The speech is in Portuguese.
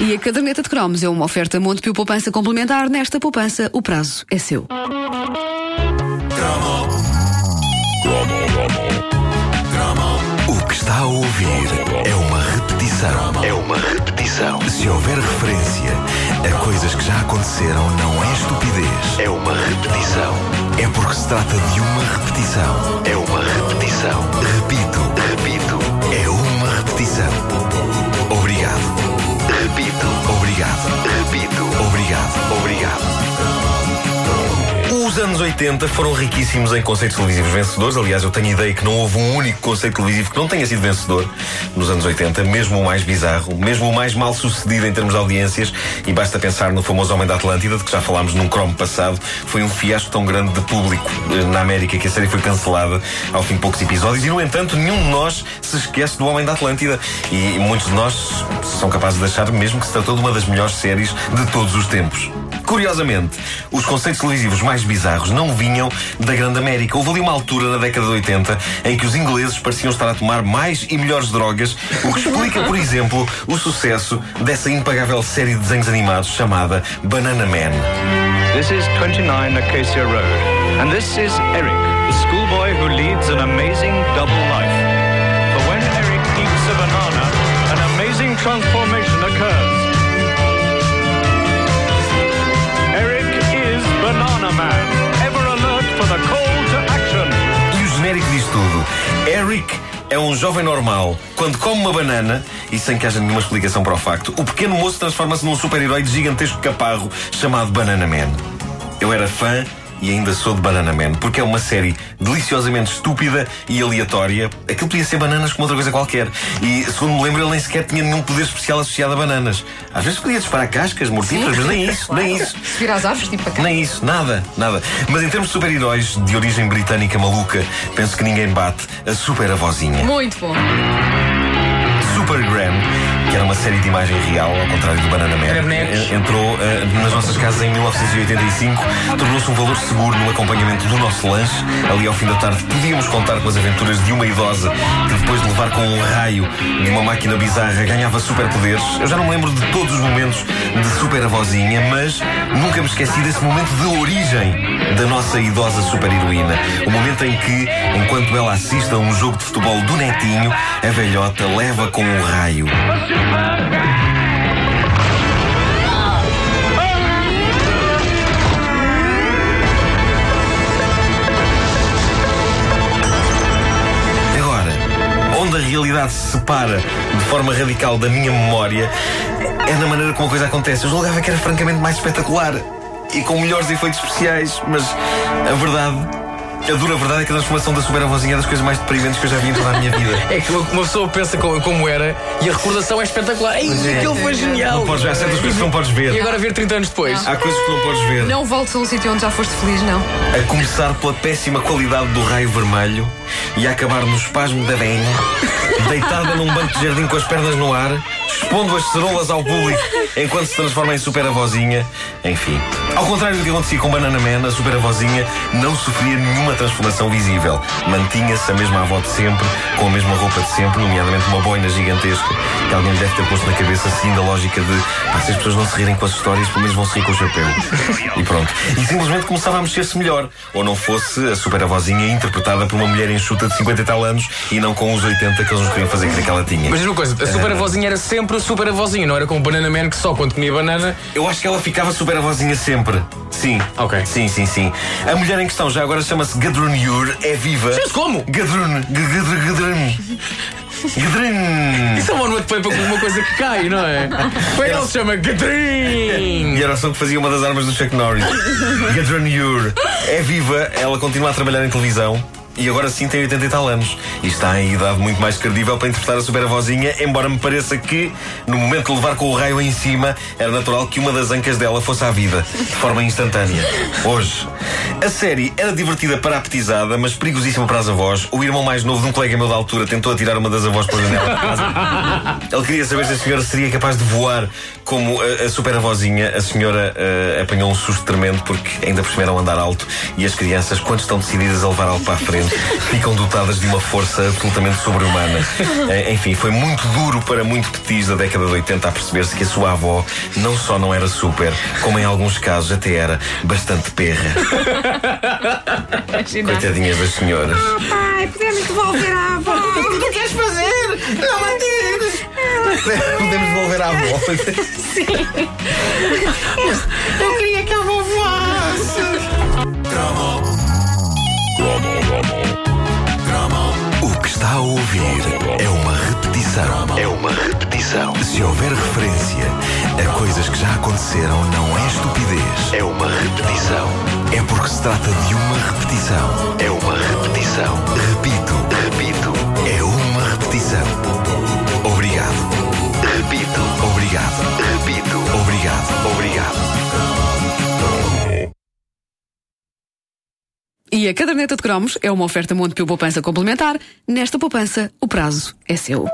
E a caderneta de cromos é uma oferta Montepio Poupança Complementar. Nesta poupança, o prazo é seu. O que está a ouvir é uma repetição. É uma repetição. Se houver referência a coisas que já aconteceram, não é estupidez. É uma repetição. É porque se trata de uma repetição. É uma repetição. Repito, Os anos 80 foram riquíssimos em conceitos televisivos vencedores. Aliás, eu tenho ideia que não houve um único conceito televisivo que não tenha sido vencedor nos anos 80, mesmo o mais bizarro, mesmo o mais mal sucedido em termos de audiências. E basta pensar no famoso Homem da Atlântida, de que já falámos num cromo passado. Foi um fiasco tão grande de público eh, na América que a série foi cancelada ao fim de poucos episódios. E, no entanto, nenhum de nós se esquece do Homem da Atlântida. E muitos de nós são capazes de achar mesmo que se tratou de uma das melhores séries de todos os tempos. Curiosamente, os conceitos televisivos mais bizarros não vinham da Grande América. Houve ali uma altura na década de 80 em que os ingleses pareciam estar a tomar mais e melhores drogas, o que explica, por exemplo, o sucesso dessa impagável série de desenhos animados chamada Banana Man. This is 29 Acacia Road, and this is Eric, the schoolboy who leads an amazing double life. For when Eric eats a banana, an amazing transformation Eric é um jovem normal. Quando come uma banana, e sem que haja nenhuma explicação para o facto, o pequeno moço transforma-se num super-herói de gigantesco caparro chamado Banana Man. Eu era fã e ainda sou de Banana Man, porque é uma série deliciosamente estúpida e aleatória. Aquilo podia ser bananas como outra coisa qualquer. E, segundo me lembro, ele nem sequer tinha nenhum poder especial associado a bananas. Às vezes podia disparar cascas mortíferas, mas nem isso, nem isso. Se vir às árvores, tipo para cá. Nem isso, nada, nada. Mas em termos de super-heróis de origem britânica maluca, penso que ninguém bate a super-avózinha. Muito bom. Supergram, que era uma série de imagem real, ao contrário do Banana Man, entrou eh, nas nossas casas em 1985, tornou-se um valor seguro no acompanhamento do nosso lanche. Ali ao fim da tarde podíamos contar com as aventuras de uma idosa depois de levar com um raio de uma máquina bizarra ganhava superpoderes. Eu já não me lembro de todos os momentos de super avózinha, mas nunca me esqueci desse momento de origem da nossa idosa super-heroína. O momento em que, enquanto ela assiste a um jogo de futebol do netinho, a velhota leva com um raio. Se separa de forma radical da minha memória é na maneira como a coisa acontece. Eu julgava que era francamente mais espetacular e com melhores efeitos especiais, mas a verdade, a dura verdade é que a transformação da super avózinha é das coisas mais deprimentes que eu já vi em toda a minha vida. É que uma pessoa pensa co- como era e a recordação é espetacular. Ei, é. aquilo foi genial. Não podes ver, há certas coisas que não podes E ver. agora ver 30 anos depois. Há coisas que não podes ver. Não voltes a um sítio onde já foste feliz, não. A começar pela péssima qualidade do raio vermelho e a acabar no espasmo da velha, deitada num banco de jardim com as pernas no ar, expondo as cerolas ao público enquanto se transforma em super avózinha. Enfim. Ao contrário do que acontecia com Banana Man, a super avózinha não sofria nenhuma transformação visível. Mantinha-se a mesma avó de sempre, com a mesma roupa de sempre, nomeadamente uma boina gigantesca que alguém deve ter posto na cabeça, seguindo a lógica de "Pá, se as pessoas não se rirem com as histórias, pelo menos vão se rir com o chapéu. E pronto. E simplesmente começava a mexer-se melhor. Ou não fosse a super avózinha interpretada por uma mulher enxuta de 50 e tal anos e não com os 80 que eles nos queriam fazer crer que ela tinha. Mas diz uma coisa, a super avózinha era sempre a super avózinha, não era como o Banana Man que só quando comia banana. Eu acho que ela ficava super avózinha sempre. Sim. Ok. Sim, sim, sim. A mulher em questão já agora chama-se Gadrun Yur, é viva. Chama-se como? Gadrun. Gadrun. Gadrun. Isso é uma noite para uma coisa que cai, não é? Foi ele se chama Catherine. E era som que fazia uma das armas do Chuck Norris. Gadrun Yur é viva, ela continua a trabalhar em televisão. E agora sim tem 80 e tal anos. E está em idade muito mais credível para interpretar a super avózinha, embora me pareça que, no momento de levar com o raio em cima, era natural que uma das ancas dela fosse à vida, de forma instantânea. Hoje. A série era divertida para a petizada, mas perigosíssima para as avós. O irmão mais novo de um colega meu da altura tentou atirar uma das avós para a janela de casa. Ele queria saber se a senhora seria capaz de voar como a, a super avózinha, a senhora eh, apanhou um susto tremendo porque ainda por cima era um andar alto e as crianças, quando estão decididas a levar algo para a frente, ficam dotadas de uma força absolutamente sobre-humana. Eh, enfim, foi muito duro para muito petis da década de 80 a perceber-se que a sua avó não só não era super, como em alguns casos até era bastante perra. Coitadinhas das senhoras. Pai, podemos devolver à avó. O que tu queres fazer? Não mantires! Podemos devolver à avó. Eu queria que a avó voasse. O que está a ouvir é uma repetição. É uma repetição. Se houver referência a coisas que já aconteceram, não é estupidez. É uma repetição. É porque se trata de uma repetição. É uma repetição. Repito, repito. É uma repetição. Obrigado. Repito, obrigado. Obrigado. E a caderneta de cromos é uma oferta Montepio Poupança Complementar. Nesta poupança, o prazo é seu.